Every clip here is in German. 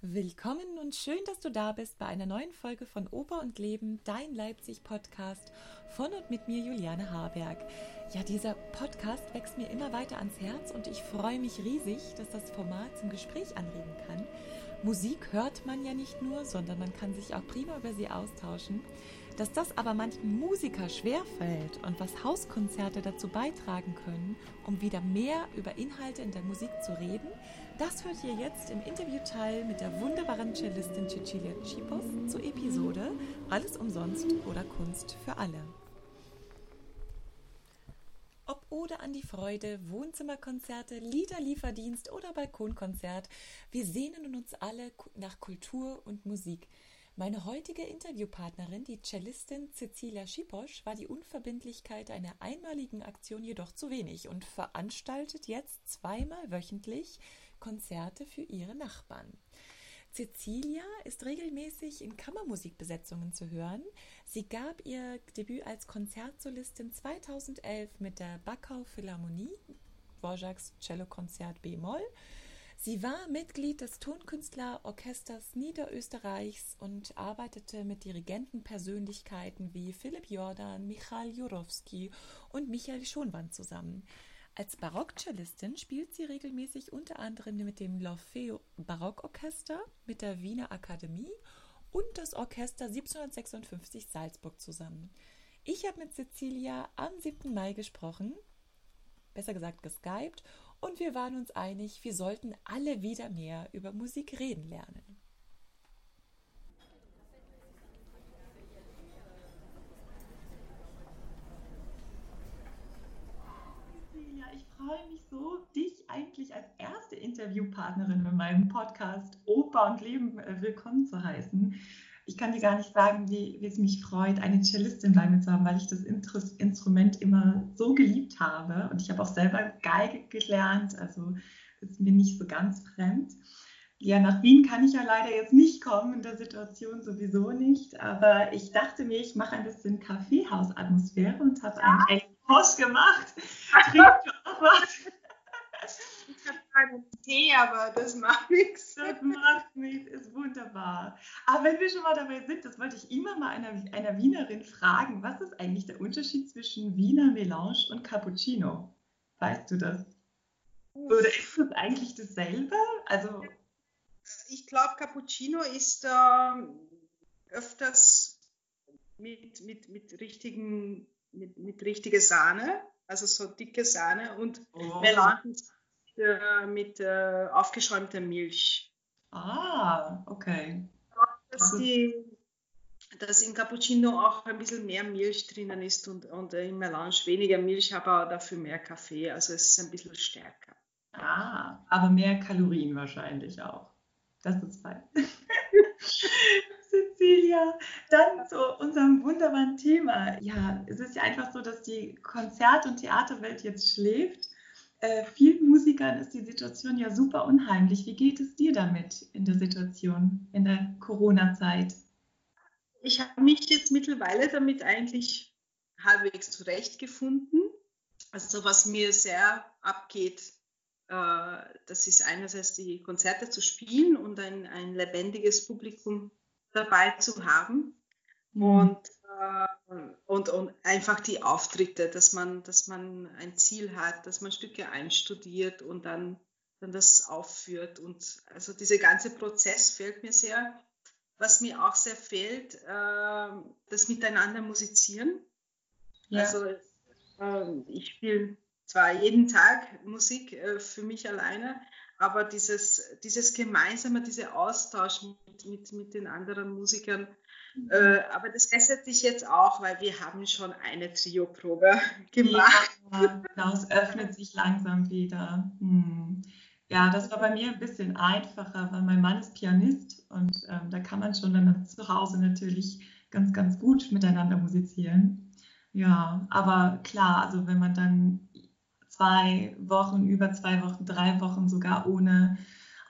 Willkommen und schön, dass du da bist bei einer neuen Folge von Oper und Leben, dein Leipzig-Podcast von und mit mir, Juliane Harberg. Ja, dieser Podcast wächst mir immer weiter ans Herz und ich freue mich riesig, dass das Format zum Gespräch anregen kann. Musik hört man ja nicht nur, sondern man kann sich auch prima über sie austauschen. Dass das aber manchen Musiker schwerfällt und was Hauskonzerte dazu beitragen können, um wieder mehr über Inhalte in der Musik zu reden, das hört ihr jetzt im Interviewteil mit der wunderbaren Cellistin Cecilia Chipos zur Episode Alles umsonst oder Kunst für alle. Ob Ode an die Freude, Wohnzimmerkonzerte, Liederlieferdienst oder Balkonkonzert, wir sehnen uns alle nach Kultur und Musik – meine heutige Interviewpartnerin, die Cellistin Cecilia Schiposch, war die Unverbindlichkeit einer einmaligen Aktion jedoch zu wenig und veranstaltet jetzt zweimal wöchentlich Konzerte für ihre Nachbarn. Cecilia ist regelmäßig in Kammermusikbesetzungen zu hören. Sie gab ihr Debüt als Konzertsolistin 2011 mit der Backau Philharmonie, Dvorak's Cellokonzert B-Moll Sie war Mitglied des Tonkünstlerorchesters Niederösterreichs und arbeitete mit Dirigentenpersönlichkeiten wie Philipp Jordan, Michal Jurowski und Michael Schonwand zusammen. Als Barockcellistin spielt sie regelmäßig unter anderem mit dem L'Orfeo Barockorchester, mit der Wiener Akademie und das Orchester 1756 Salzburg zusammen. Ich habe mit Cecilia am 7. Mai gesprochen, besser gesagt geskypt und wir waren uns einig, wir sollten alle wieder mehr über Musik reden lernen. Ja, ich freue mich so, dich eigentlich als erste Interviewpartnerin in meinem Podcast Oper und Leben äh, willkommen zu heißen ich kann dir gar nicht sagen, wie, wie, es mich freut, eine Cellistin bei mir zu haben, weil ich das Instrument immer so geliebt habe. Und ich habe auch selber Geige gelernt, also ist mir nicht so ganz fremd. Ja, nach Wien kann ich ja leider jetzt nicht kommen, in der Situation sowieso nicht. Aber ich dachte mir, ich mache ein bisschen Kaffeehausatmosphäre und habe ja. einen Post gemacht. Trinkt auch was keinen Tee, aber das macht nichts. Das macht nichts, ist wunderbar. Aber wenn wir schon mal dabei sind, das wollte ich immer mal einer, einer Wienerin fragen, was ist eigentlich der Unterschied zwischen Wiener Melange und Cappuccino? Weißt du das? Oder ist das eigentlich dasselbe? Also ich glaube, Cappuccino ist äh, öfters mit, mit, mit, richtigen, mit, mit richtiger Sahne, also so dicke Sahne und oh. Melange äh, mit äh, aufgeschäumter Milch. Ah, okay. Dass, die, dass in Cappuccino auch ein bisschen mehr Milch drinnen ist und, und in Melange weniger Milch, aber dafür mehr Kaffee. Also es ist ein bisschen stärker. Ah, aber mehr Kalorien wahrscheinlich auch. Das ist fein. Cecilia, dann zu unserem wunderbaren Thema. Ja, es ist ja einfach so, dass die Konzert- und Theaterwelt jetzt schläft äh, vielen Musikern ist die Situation ja super unheimlich. Wie geht es dir damit in der Situation, in der Corona-Zeit? Ich habe mich jetzt mittlerweile damit eigentlich halbwegs zurechtgefunden. Also was mir sehr abgeht, äh, das ist einerseits die Konzerte zu spielen und ein, ein lebendiges Publikum dabei zu haben. Mhm. Und und, und einfach die Auftritte, dass man, dass man ein Ziel hat, dass man Stücke einstudiert und dann, dann das aufführt. Und also dieser ganze Prozess fehlt mir sehr. Was mir auch sehr fehlt, äh, das Miteinander musizieren. Ja. Also äh, ich spiele zwar jeden Tag Musik äh, für mich alleine, aber dieses, dieses gemeinsame, dieser Austausch mit, mit, mit den anderen Musikern, äh, aber das bessert sich jetzt auch, weil wir haben schon eine Trio-Probe gemacht. Ja, genau, es öffnet sich langsam wieder. Hm. Ja, das war bei mir ein bisschen einfacher, weil mein Mann ist Pianist und ähm, da kann man schon dann zu Hause natürlich ganz, ganz gut miteinander musizieren. Ja, aber klar, also wenn man dann zwei Wochen, über zwei Wochen, drei Wochen sogar ohne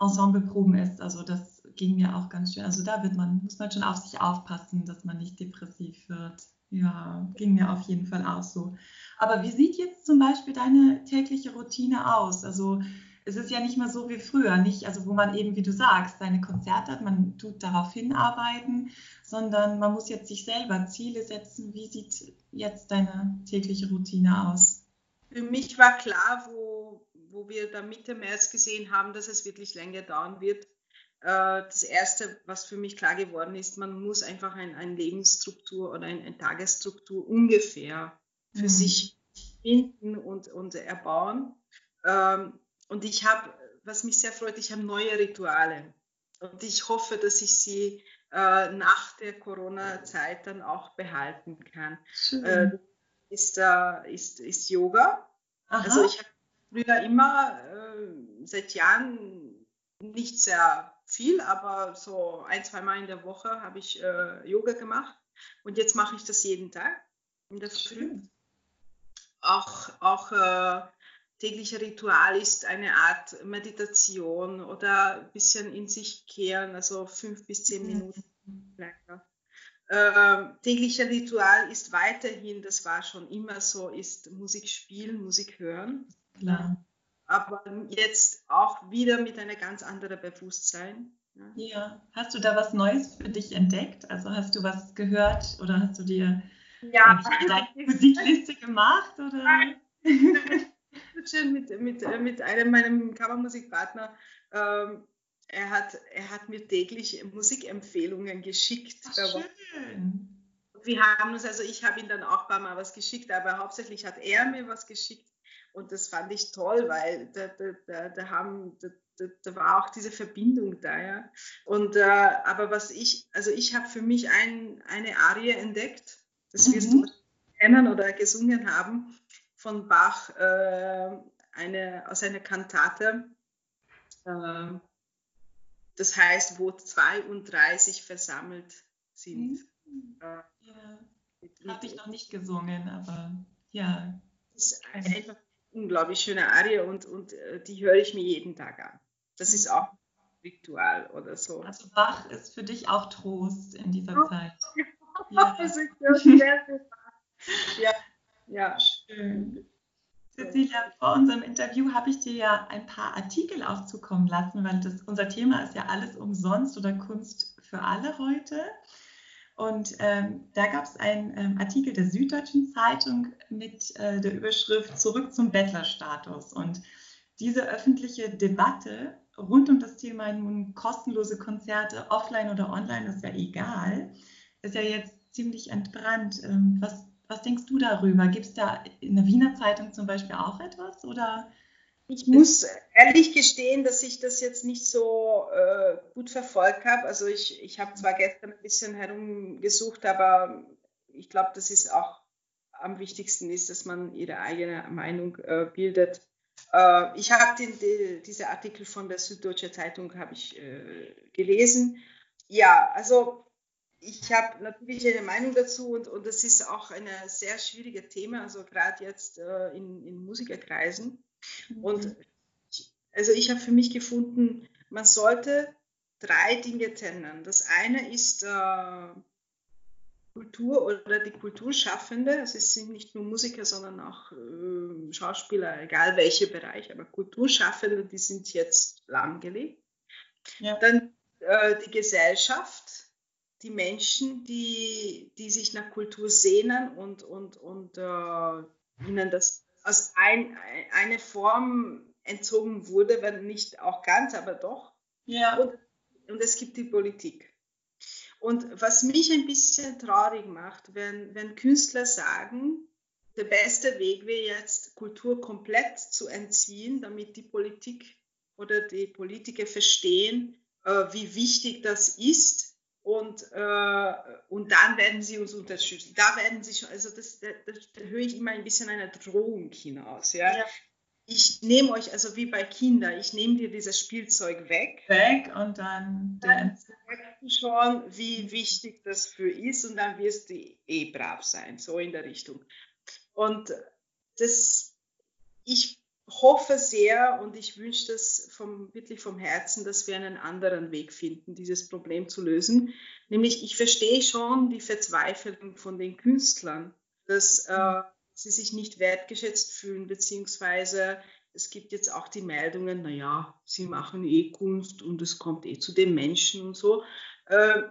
Ensembleproben ist, also das ging mir auch ganz schön. Also da wird man, muss man schon auf sich aufpassen, dass man nicht depressiv wird. Ja, ging mir auf jeden Fall auch so. Aber wie sieht jetzt zum Beispiel deine tägliche Routine aus? Also es ist ja nicht mehr so wie früher, nicht, also wo man eben, wie du sagst, seine Konzerte hat, man tut darauf hinarbeiten, sondern man muss jetzt sich selber Ziele setzen. Wie sieht jetzt deine tägliche Routine aus? Für mich war klar, wo, wo wir da Mitte März gesehen haben, dass es wirklich länger dauern wird. Äh, das Erste, was für mich klar geworden ist, man muss einfach eine ein Lebensstruktur oder eine, eine Tagesstruktur ungefähr für mhm. sich finden und, und erbauen. Ähm, und ich habe, was mich sehr freut, ich habe neue Rituale. Und ich hoffe, dass ich sie äh, nach der Corona-Zeit dann auch behalten kann. Äh, ist, äh, ist, ist Yoga. Aha. Also ich habe früher immer äh, seit Jahren nicht sehr viel, aber so ein, zwei Mal in der Woche habe ich äh, Yoga gemacht. Und jetzt mache ich das jeden Tag in der Früh. Auch, auch äh, tägliche Ritual ist eine Art Meditation oder ein bisschen in sich kehren, also fünf bis zehn mhm. Minuten. Äh, tägliche Ritual ist weiterhin, das war schon immer so, ist Musik spielen, Musik hören. Klar. Aber jetzt auch wieder mit einer ganz anderen Bewusstsein. Ja. ja. Hast du da was Neues für dich entdeckt? Also hast du was gehört oder hast du dir ja. deine Musikliste gemacht? Oder? Nein. mit, mit, mit einem meinem Kammermusikpartner. Ähm, er, hat, er hat mir täglich Musikempfehlungen geschickt. Ach, schön. Wir haben uns, also ich habe ihm dann auch ein paar Mal was geschickt, aber hauptsächlich hat er mir was geschickt. Und das fand ich toll, weil da, da, da, da haben, da, war auch diese Verbindung da, ja. Und, äh, aber was ich, also ich habe für mich ein, eine Arie entdeckt, das wirst mhm. du kennen oder gesungen haben von Bach äh, eine, aus einer Kantate. Äh, das heißt, wo 32 versammelt sind. Mhm. Äh, ja. Habe ich noch nicht gesungen, aber ja. Das ist eine einfach unglaublich schöne Arie und, und äh, die höre ich mir jeden Tag an. Das ist auch Ritual oder so. Also Bach ist für dich auch Trost in dieser Zeit. Ja. ja. Ja. Schön. Cecilia, vor unserem Interview habe ich dir ja ein paar Artikel auch zukommen lassen, weil das, unser Thema ist ja alles umsonst oder Kunst für alle heute. Und ähm, da gab es einen ähm, Artikel der Süddeutschen Zeitung mit äh, der Überschrift Zurück zum Bettlerstatus. Und diese öffentliche Debatte rund um das Thema nun kostenlose Konzerte, offline oder online, ist ja egal, ist ja jetzt ziemlich entbrannt. Ähm, was was denkst du darüber? Gibt es da in der Wiener Zeitung zum Beispiel auch etwas? Oder? Ich muss ehrlich gestehen, dass ich das jetzt nicht so äh, gut verfolgt habe. Also ich, ich habe zwar gestern ein bisschen herumgesucht, aber ich glaube, das ist auch am wichtigsten ist, dass man ihre eigene Meinung äh, bildet. Äh, ich habe die, diese Artikel von der Süddeutsche Zeitung habe ich äh, gelesen. Ja, also ich habe natürlich eine Meinung dazu und, und das ist auch ein sehr schwieriges Thema, also gerade jetzt äh, in, in Musikerkreisen. Mhm. Und ich, also ich habe für mich gefunden, man sollte drei Dinge trennen. Das eine ist äh, Kultur oder die Kulturschaffende. Also es sind nicht nur Musiker, sondern auch äh, Schauspieler, egal welcher Bereich, aber Kulturschaffende, die sind jetzt lahmgelegt. Ja. Dann äh, die Gesellschaft die Menschen, die, die sich nach Kultur sehnen und, und, und äh, ihnen das als ein, eine Form entzogen wurde, wenn nicht auch ganz, aber doch. Ja. Und, und es gibt die Politik. Und was mich ein bisschen traurig macht, wenn, wenn Künstler sagen, der beste Weg wäre jetzt, Kultur komplett zu entziehen, damit die Politik oder die Politiker verstehen, äh, wie wichtig das ist und, äh, und dann werden sie uns unterstützen. Da werden sie schon, also das, das, das da höre ich immer ein bisschen eine Drohung hinaus. Ja? ja. Ich nehme euch, also wie bei Kindern, ich nehme dir dieses Spielzeug weg. Weg und dann. Dann merkst du schon, wie wichtig das für ist und dann wirst du eh brav sein, so in der Richtung. Und das, ich hoffe sehr und ich wünsche das vom, wirklich vom Herzen, dass wir einen anderen Weg finden, dieses Problem zu lösen. Nämlich, ich verstehe schon die Verzweiflung von den Künstlern, dass äh, sie sich nicht wertgeschätzt fühlen, beziehungsweise es gibt jetzt auch die Meldungen, naja, sie machen eh Kunst und es kommt eh zu den Menschen und so. Äh,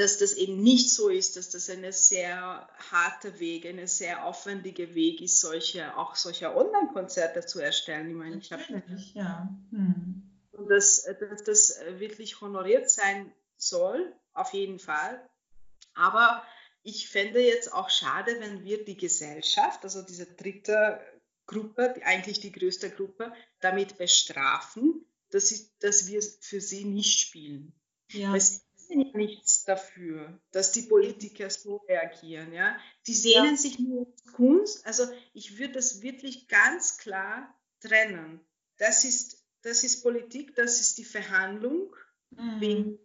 dass das eben nicht so ist, dass das ein sehr harter Weg, ein sehr aufwendiger Weg ist, solche, auch solche Online-Konzerte zu erstellen. Ich meine, ich habe ja. Hm. Und dass, dass das wirklich honoriert sein soll, auf jeden Fall. Aber ich fände jetzt auch schade, wenn wir die Gesellschaft, also diese dritte Gruppe, eigentlich die größte Gruppe, damit bestrafen, dass, sie, dass wir für sie nicht spielen. Ja. Weil sie ja nichts dafür, dass die Politiker so reagieren. Ja? Die sehnen ja. sich nur Kunst. Also ich würde das wirklich ganz klar trennen. Das ist, das ist Politik, das ist die Verhandlung mhm. wegen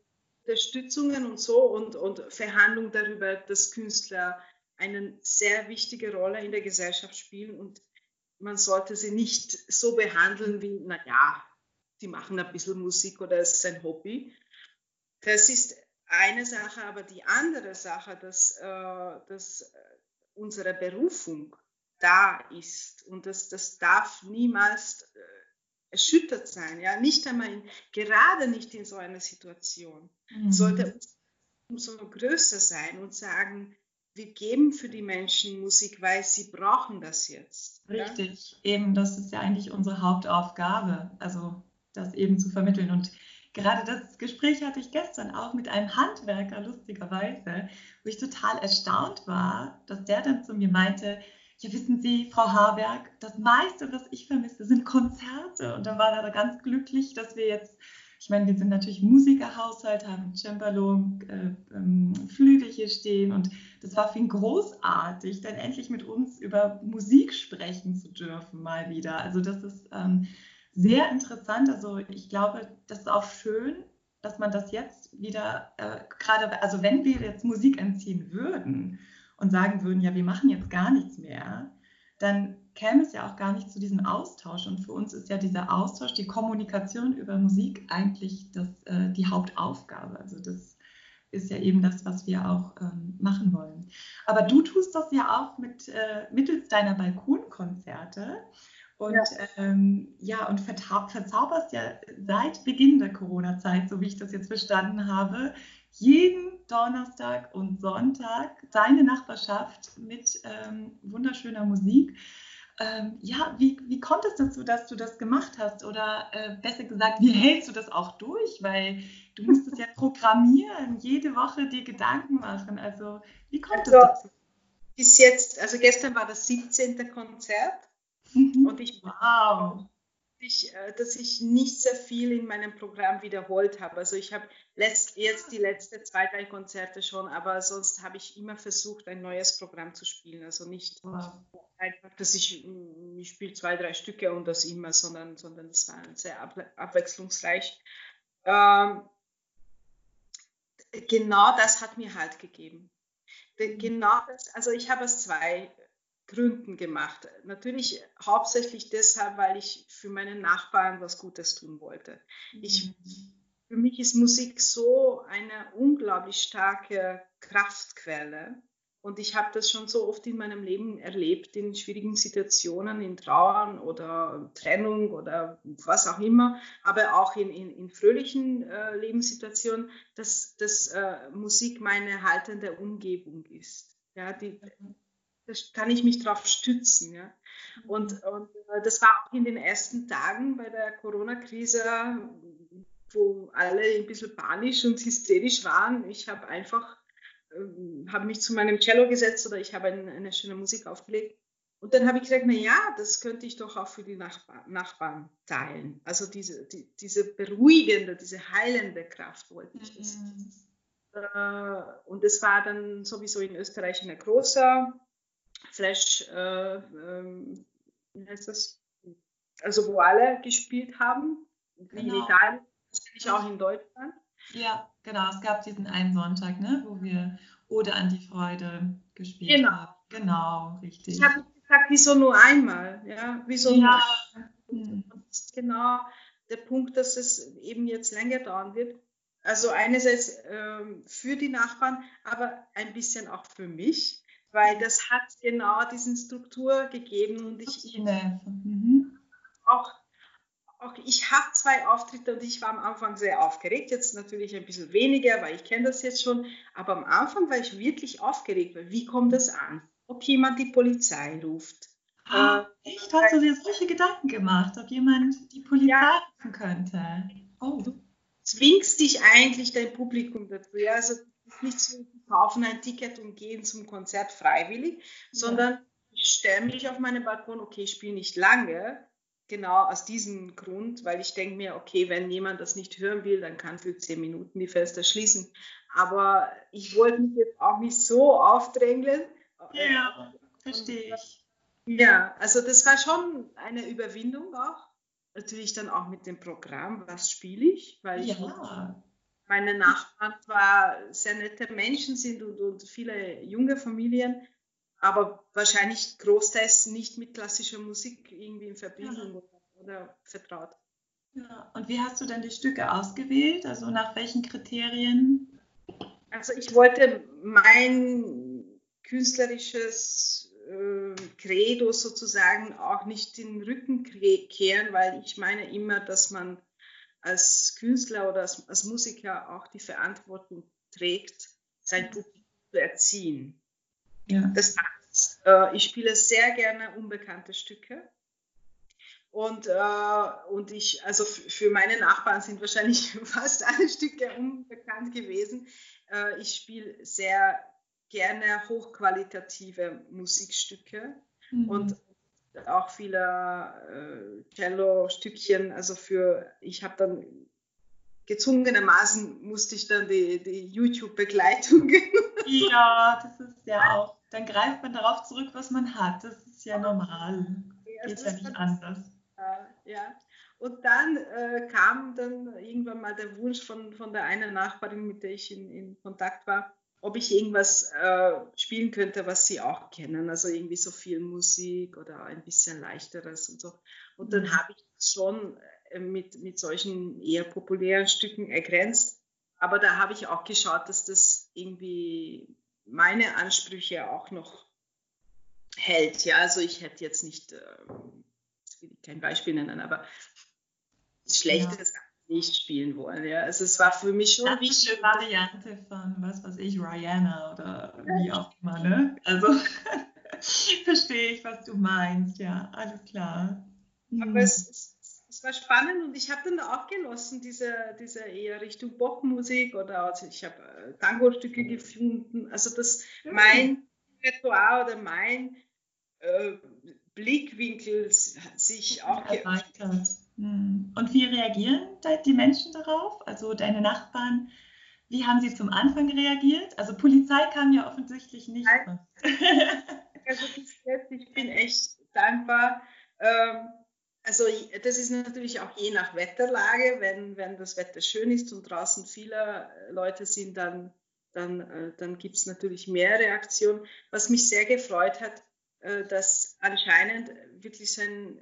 Unterstützungen und so und, und Verhandlung darüber, dass Künstler eine sehr wichtige Rolle in der Gesellschaft spielen und man sollte sie nicht so behandeln wie, naja, die machen ein bisschen Musik oder es ist ein Hobby. Das ist eine Sache, aber die andere Sache, dass, äh, dass unsere Berufung da ist und das, das darf niemals äh, erschüttert sein, ja, nicht einmal in, gerade nicht in so einer Situation, mhm. sollte umso größer sein und sagen, wir geben für die Menschen Musik, weil sie brauchen das jetzt. Richtig, ja? eben, das ist ja eigentlich unsere Hauptaufgabe, also das eben zu vermitteln. Und gerade das Gespräch hatte ich gestern auch mit einem Handwerker, lustigerweise, wo ich total erstaunt war, dass der dann zu mir meinte, ja, wissen Sie, Frau Haberg, das meiste, was ich vermisse, sind Konzerte. Und dann war er ganz glücklich, dass wir jetzt ich meine, wir sind natürlich Musikerhaushalt, haben Cembalo, äh, ähm, Flügel hier stehen und das war für ihn großartig, dann endlich mit uns über Musik sprechen zu dürfen, mal wieder. Also das ist ähm, sehr interessant. Also ich glaube, das ist auch schön, dass man das jetzt wieder, äh, gerade, also wenn wir jetzt Musik entziehen würden und sagen würden, ja, wir machen jetzt gar nichts mehr, dann käme es ja auch gar nicht zu diesem Austausch. Und für uns ist ja dieser Austausch, die Kommunikation über Musik eigentlich das, äh, die Hauptaufgabe. Also das ist ja eben das, was wir auch ähm, machen wollen. Aber du tust das ja auch mit, äh, mittels deiner Balkonkonzerte. Und ja, ähm, ja und verzauberst ja seit Beginn der Corona-Zeit, so wie ich das jetzt verstanden habe, jeden Donnerstag und Sonntag deine Nachbarschaft mit ähm, wunderschöner Musik. Ähm, ja, wie, wie kommt es dazu, dass du das gemacht hast? Oder äh, besser gesagt, wie hältst du das auch durch? Weil du musst es ja programmieren, jede Woche dir Gedanken machen. Also, wie kommt also, es dazu? Bis jetzt, also gestern war das 17. Konzert mhm. und ich wow ich, äh, dass ich nicht sehr viel in meinem Programm wiederholt habe. Also ich habe letzt, jetzt die letzten zwei, drei Konzerte schon, aber sonst habe ich immer versucht, ein neues Programm zu spielen. Also nicht wow. einfach, dass ich, mm, ich spiele zwei, drei Stücke und das immer, sondern, sondern es war sehr abwechslungsreich. Ähm, genau das hat mir Halt gegeben. Genau das, also ich habe es zwei Gründen gemacht. Natürlich hauptsächlich deshalb, weil ich für meine Nachbarn was Gutes tun wollte. Ich, für mich ist Musik so eine unglaublich starke Kraftquelle. Und ich habe das schon so oft in meinem Leben erlebt, in schwierigen Situationen, in Trauern oder Trennung oder was auch immer, aber auch in, in, in fröhlichen äh, Lebenssituationen, dass, dass äh, Musik meine haltende Umgebung ist. Ja, die, mhm kann ich mich darauf stützen. Ja. Und, mhm. und äh, das war auch in den ersten Tagen bei der Corona-Krise, wo alle ein bisschen panisch und hysterisch waren. Ich habe einfach, äh, habe mich zu meinem Cello gesetzt oder ich habe eine, eine schöne Musik aufgelegt. Und dann habe ich gesagt, na ja, das könnte ich doch auch für die Nachbar Nachbarn teilen. Also diese, die, diese beruhigende, diese heilende Kraft wollte ich. Das. Mhm. Äh, und es war dann sowieso in Österreich eine große Flash, äh, ähm, wie heißt das? Also wo alle gespielt haben, wie genau. in Italien, ich auch in Deutschland. Ja, genau. Es gab diesen einen Sonntag, ne, wo wir Ode an die Freude gespielt genau. haben. Genau, richtig. Ich habe gesagt, wieso nur einmal? Ja, wieso ja. nur einmal? Das ist genau der Punkt, dass es eben jetzt länger dauern wird. Also einerseits ähm, für die Nachbarn, aber ein bisschen auch für mich, weil das hat genau diesen Struktur gegeben und ich mhm. auch, auch ich habe zwei Auftritte und ich war am Anfang sehr aufgeregt. Jetzt natürlich ein bisschen weniger, weil ich kenne das jetzt schon. Aber am Anfang war ich wirklich aufgeregt, weil wie kommt das an? Ob jemand die Polizei ruft. Ah, echt? Hast du dir solche Gedanken gemacht, ob jemand die Polizei ja. rufen könnte? Oh. Du zwingst dich eigentlich dein Publikum dazu. Ja? Also nicht zu kaufen ein Ticket und gehen zum Konzert freiwillig, sondern ich stelle mich auf meinen Balkon, okay, ich spiele nicht lange, genau aus diesem Grund, weil ich denke mir, okay, wenn jemand das nicht hören will, dann kann für zehn Minuten die Fenster schließen. Aber ich wollte mich jetzt auch nicht so aufdrängeln. Ja, verstehe ich. Ja, also das war schon eine Überwindung auch. Natürlich dann auch mit dem Programm, was spiele ich, weil ich ja. Meine Nachbarn zwar sehr nette Menschen sind und, und viele junge Familien, aber wahrscheinlich großteils nicht mit klassischer Musik irgendwie in Verbindung ja. oder, oder, vertraut. Ja. Und wie hast du dann die Stücke ausgewählt? Also nach welchen Kriterien? Also ich wollte mein künstlerisches äh, Credo sozusagen auch nicht den Rücken kehren, weil ich meine immer, dass man als Künstler oder als, als Musiker auch die Verantwortung trägt, sein Publikum zu erziehen. Ja. Das heißt, äh, ich spiele sehr gerne unbekannte Stücke. Und, äh, und ich, also für meine Nachbarn sind wahrscheinlich fast alle Stücke unbekannt gewesen. Äh, ich spiele sehr gerne hochqualitative Musikstücke mhm. und auch viele äh, Cello-Stückchen. Also für, ich habe dann gezwungenermaßen musste ich dann die, die YouTube-Begleitung. Ja, das ist ja auch. Dann greift man darauf zurück, was man hat. Das ist ja normal. Ja, Geht ja nicht anders. Ja. Und dann äh, kam dann irgendwann mal der Wunsch von, von der einen Nachbarin, mit der ich in, in Kontakt war, ob ich irgendwas äh, spielen könnte, was sie auch kennen. Also irgendwie so viel Musik oder ein bisschen leichteres und so. Und dann mhm. habe ich schon äh, mit, mit solchen eher populären Stücken ergrenzt. Aber da habe ich auch geschaut, dass das irgendwie meine Ansprüche auch noch hält. Ja, also ich hätte jetzt nicht, äh, kein Beispiel nennen, aber schlechtes ja nicht spielen wollen. Ja. Also es war für mich schon wichtig. Variante von was weiß ich, Rihanna oder wie auch immer. Ne? Also verstehe ich, was du meinst. Ja, alles klar. Aber es, es, es, war spannend und ich habe dann auch genossen, diese, diese eher Richtung Popmusik oder also ich habe äh, Tango-Stücke gefunden. Also das mein Repertoire oder mein äh, Blickwinkel sich auch erweitert. Hm. Und wie reagieren die Menschen darauf? Also deine Nachbarn, wie haben sie zum Anfang reagiert? Also Polizei kam ja offensichtlich nicht. Also ich bin echt dankbar. Ähm, also das ist natürlich auch je nach Wetterlage. Wenn, wenn das Wetter schön ist und draußen viele Leute sind, dann, dann, äh, dann gibt es natürlich mehr Reaktionen. Was mich sehr gefreut hat, äh, dass anscheinend wirklich so ein,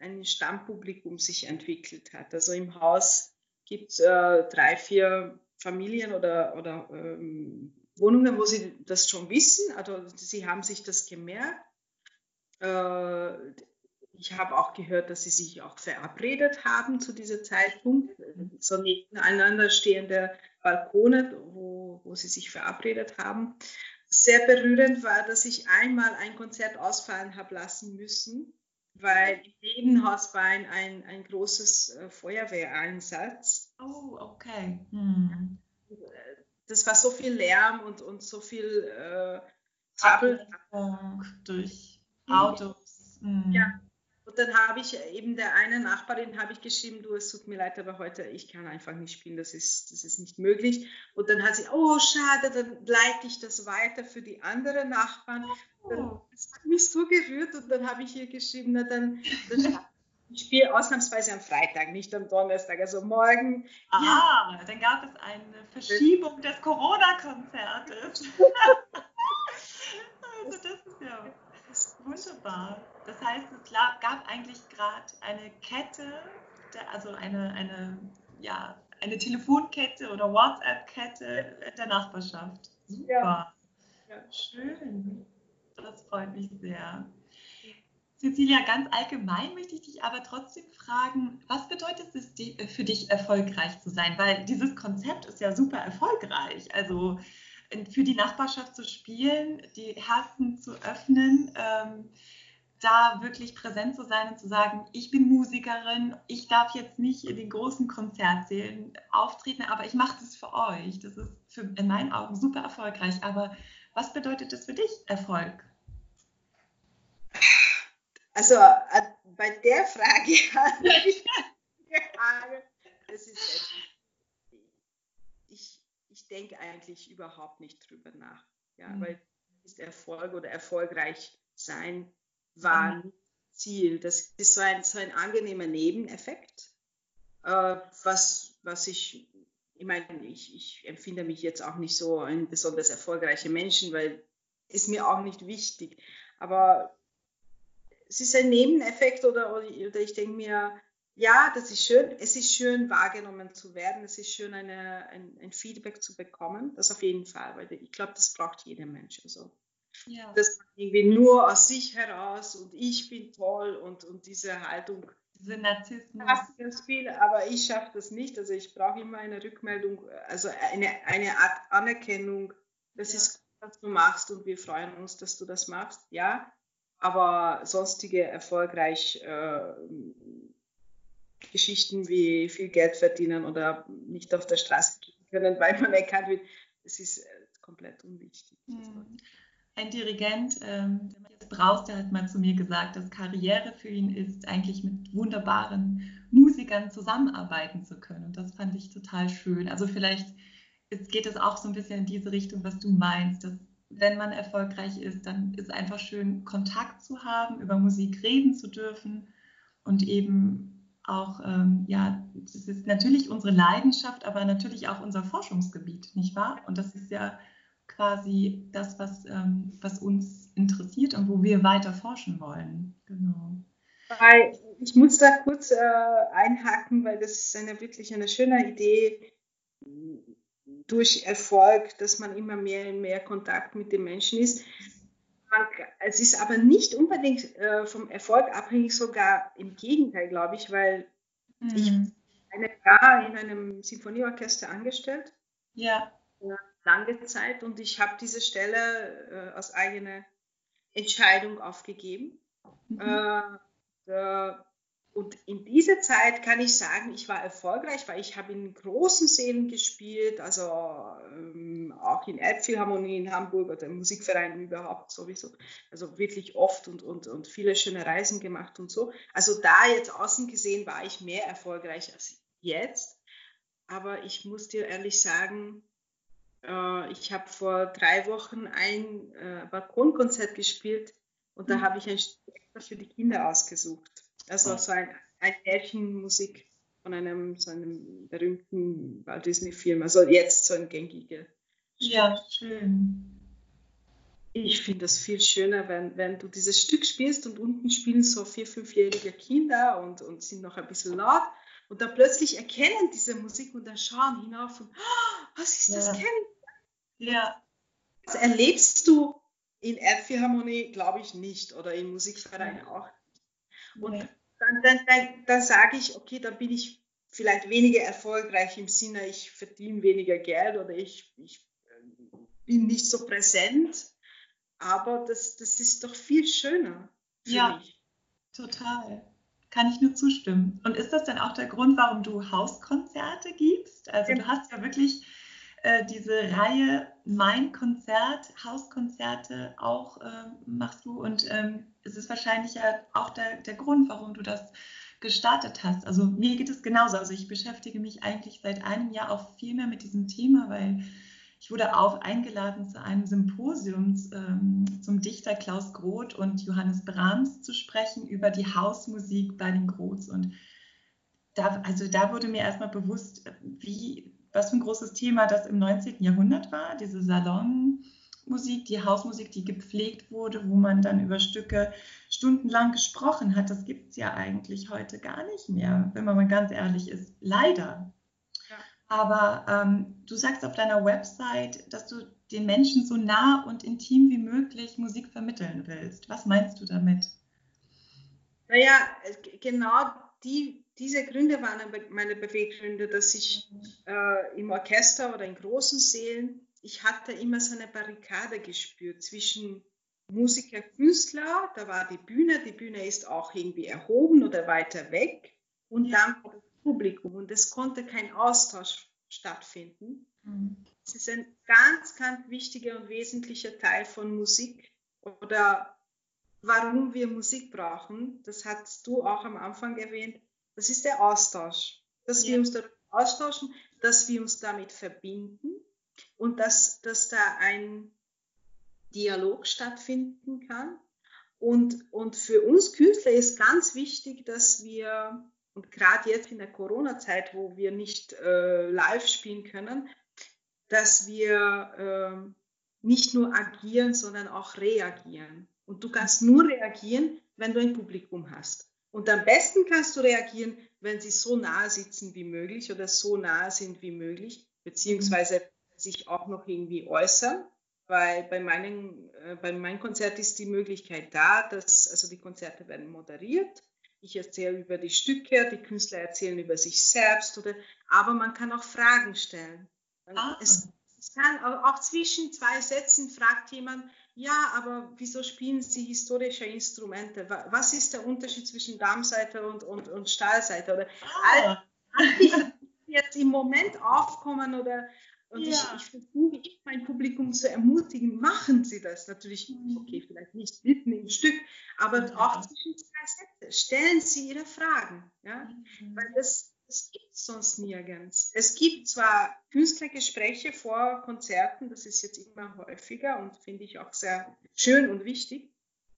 ein Stammpublikum sich entwickelt hat. Also im Haus gibt es äh, drei, vier Familien oder, oder ähm, Wohnungen, wo sie das schon wissen. Also sie haben sich das gemerkt. Äh, ich habe auch gehört, dass sie sich auch verabredet haben zu diesem Zeitpunkt. So nebeneinander stehende Balkone, wo, wo sie sich verabredet haben sehr berührend war, dass ich einmal ein Konzert ausfallen habe lassen müssen, weil im Nebenhaus war ein, ein, ein großes äh, Feuerwehreinsatz. Oh, okay. Hm. Das war so viel Lärm und, und so viel äh, Trouble. Durch Autos. Hm. Ja, und dann habe ich eben der einen Nachbarin habe ich geschrieben, du, es tut mir leid, aber heute, ich kann einfach nicht spielen, das ist, das ist nicht möglich. Und dann hat sie, oh, schade, dann leite ich das weiter für die anderen Nachbarn. Oh. Das hat mich so gerührt und dann habe ich ihr geschrieben, na dann, dann ich spiele ausnahmsweise am Freitag, nicht am Donnerstag, also morgen. Ah, ja. dann gab es eine Verschiebung des Corona-Konzertes. also das ist ja wunderbar. Das heißt, es gab eigentlich gerade eine Kette, also eine, eine, ja, eine Telefonkette oder WhatsApp-Kette der Nachbarschaft. Super. Ja. ja. Schön. Das freut mich sehr. Cecilia, ganz allgemein möchte ich dich aber trotzdem fragen, was bedeutet es äh, für dich, erfolgreich zu sein? Weil dieses Konzept ist ja super erfolgreich. Also für die Nachbarschaft zu spielen, die Herzen zu öffnen, ähm, da wirklich präsent zu sein und zu sagen, ich bin Musikerin, ich darf jetzt nicht in den großen Konzertsälen auftreten, aber ich mache das für euch. Das ist für, in meinen Augen super erfolgreich. Aber was bedeutet das für dich, Erfolg? Also äh, bei der Frage, das ist ich, ich denke eigentlich überhaupt nicht drüber nach. Ja, mhm. weil ist Erfolg oder erfolgreich sein war mhm. Ziel. Das ist so ein, so ein angenehmer Nebeneffekt, äh, was, was ich, ich meine, ich, ich empfinde mich jetzt auch nicht so ein besonders erfolgreicher Menschen, weil ist mir auch nicht wichtig. Aber es ist ein Nebeneffekt oder, oder ich denke mir, ja, das ist schön. Es ist schön, wahrgenommen zu werden. Es ist schön, eine, ein, ein Feedback zu bekommen. Das auf jeden Fall, weil ich glaube, das braucht jeder Mensch. Also, ja. Das irgendwie nur aus sich heraus und ich bin toll und, und diese Haltung. Diese Narzissmus. ganz viel, aber ich schaffe das nicht. Also ich brauche immer eine Rückmeldung, also eine, eine Art Anerkennung. Das ja. ist gut, was du machst und wir freuen uns, dass du das machst. Ja, aber sonstige erfolgreich äh, Geschichten wie viel Geld verdienen oder nicht auf der Straße gehen können, weil man erkannt wird, das ist äh, komplett unwichtig. Mhm. Ein Dirigent, ähm, der Matthias Braus, der hat mal zu mir gesagt, dass Karriere für ihn ist, eigentlich mit wunderbaren Musikern zusammenarbeiten zu können. Und das fand ich total schön. Also vielleicht geht es auch so ein bisschen in diese Richtung, was du meinst, dass wenn man erfolgreich ist, dann ist einfach schön, Kontakt zu haben, über Musik reden zu dürfen und eben auch, ähm, ja, das ist natürlich unsere Leidenschaft, aber natürlich auch unser Forschungsgebiet, nicht wahr? Und das ist ja quasi das, was, ähm, was uns interessiert und wo wir weiter forschen wollen. Genau. Ich muss da kurz äh, einhaken, weil das ist eine wirklich eine schöne Idee, durch Erfolg, dass man immer mehr und mehr Kontakt mit den Menschen ist. Es ist aber nicht unbedingt äh, vom Erfolg abhängig, sogar im Gegenteil, glaube ich, weil mhm. ich eine Jahr in einem Sinfonieorchester angestellt. Ja. Lange Zeit und ich habe diese Stelle äh, aus eigener Entscheidung aufgegeben. Mhm. Äh, und in dieser Zeit kann ich sagen, ich war erfolgreich, weil ich habe in großen Sälen gespielt, also ähm, auch in Elbphilharmonie in Hamburg oder Musikvereinen überhaupt sowieso. Also wirklich oft und, und, und viele schöne Reisen gemacht und so. Also da jetzt außen gesehen war ich mehr erfolgreich als jetzt. Aber ich muss dir ehrlich sagen, äh, ich habe vor drei Wochen ein äh, Balkonkonzert gespielt und da mhm. habe ich ein Stück für die Kinder ausgesucht. Also so ein, ein Märchenmusik von einem, so einem berühmten Walt Disney-Film. Also jetzt so ein gängiger. Ja, schön. Ich finde das viel schöner, wenn, wenn du dieses Stück spielst und unten spielen so vier, fünfjährige Kinder und, und sind noch ein bisschen laut und dann plötzlich erkennen diese Musik und dann schauen hinauf und oh, was ist das? Ja. Ja. Das erlebst du in Erdphilharmonie, glaube ich, nicht oder in Musikvereinen auch und ja. dann, dann, dann, dann sage ich, okay, dann bin ich vielleicht weniger erfolgreich im Sinne, ich verdiene weniger Geld oder ich, ich äh, bin nicht so präsent. Aber das, das ist doch viel schöner für ja, mich. Total. Kann ich nur zustimmen. Und ist das dann auch der Grund, warum du Hauskonzerte gibst? Also ja. du hast ja wirklich äh, diese Reihe Mein Konzert, Hauskonzerte auch äh, machst du und ähm, es ist wahrscheinlich ja auch der, der Grund, warum du das gestartet hast. Also mir geht es genauso. Also ich beschäftige mich eigentlich seit einem Jahr auch viel mehr mit diesem Thema, weil ich wurde auch eingeladen zu einem Symposium ähm, zum Dichter Klaus Groth und Johannes Brahms zu sprechen über die Hausmusik bei den Groths. Und da, also da wurde mir erstmal bewusst, wie, was für ein großes Thema das im 19. Jahrhundert war, diese Salonmusik, die Hausmusik, die gepflegt wurde, wo man dann über Stücke stundenlang gesprochen hat. Das gibt es ja eigentlich heute gar nicht mehr, wenn man mal ganz ehrlich ist. Leider. Ja. Aber ähm, du sagst auf deiner Website, dass du den Menschen so nah und intim wie möglich Musik vermitteln willst. Was meinst du damit? Naja, genau die, diese Gründe waren meine Beweggründe, dass ich äh, im Orchester oder in großen Sälen, ich hatte immer so eine Barrikade gespürt zwischen Musiker, Künstler, da war die Bühne, die Bühne ist auch irgendwie erhoben oder weiter weg und ja. dann das Publikum und es konnte kein Austausch stattfinden. Mhm. Es ist ein ganz, ganz wichtiger und wesentlicher Teil von Musik oder warum wir Musik brauchen. Das hast du auch am Anfang erwähnt. Das ist der Austausch, dass ja. wir uns darüber austauschen, dass wir uns damit verbinden und dass, dass da ein Dialog stattfinden kann. Und, und für uns Künstler ist ganz wichtig, dass wir, und gerade jetzt in der Corona-Zeit, wo wir nicht äh, live spielen können, dass wir äh, nicht nur agieren, sondern auch reagieren. Und du kannst nur reagieren, wenn du ein Publikum hast. Und am besten kannst du reagieren, wenn sie so nahe sitzen wie möglich oder so nahe sind wie möglich, beziehungsweise sich auch noch irgendwie äußern weil bei, meinen, äh, bei meinem Konzert ist die Möglichkeit da, dass also die Konzerte werden moderiert. Ich erzähle über die Stücke, die Künstler erzählen über sich selbst, oder, aber man kann auch Fragen stellen. Ah. Es kann auch, auch zwischen zwei Sätzen fragt jemand, ja, aber wieso spielen Sie historische Instrumente? Was ist der Unterschied zwischen Darmseite und, und, und Stahlseite? Oder ah. all, die jetzt im Moment aufkommen oder und ja. ich, ich versuche mein Publikum zu ermutigen, machen Sie das. Natürlich, mhm. okay, vielleicht nicht mitten im Stück, aber ja. auch zwischen zwei Sätze. Stellen Sie Ihre Fragen. Ja? Mhm. Weil das, das gibt es sonst nirgends. Es gibt zwar Künstlergespräche vor Konzerten, das ist jetzt immer häufiger und finde ich auch sehr schön und wichtig.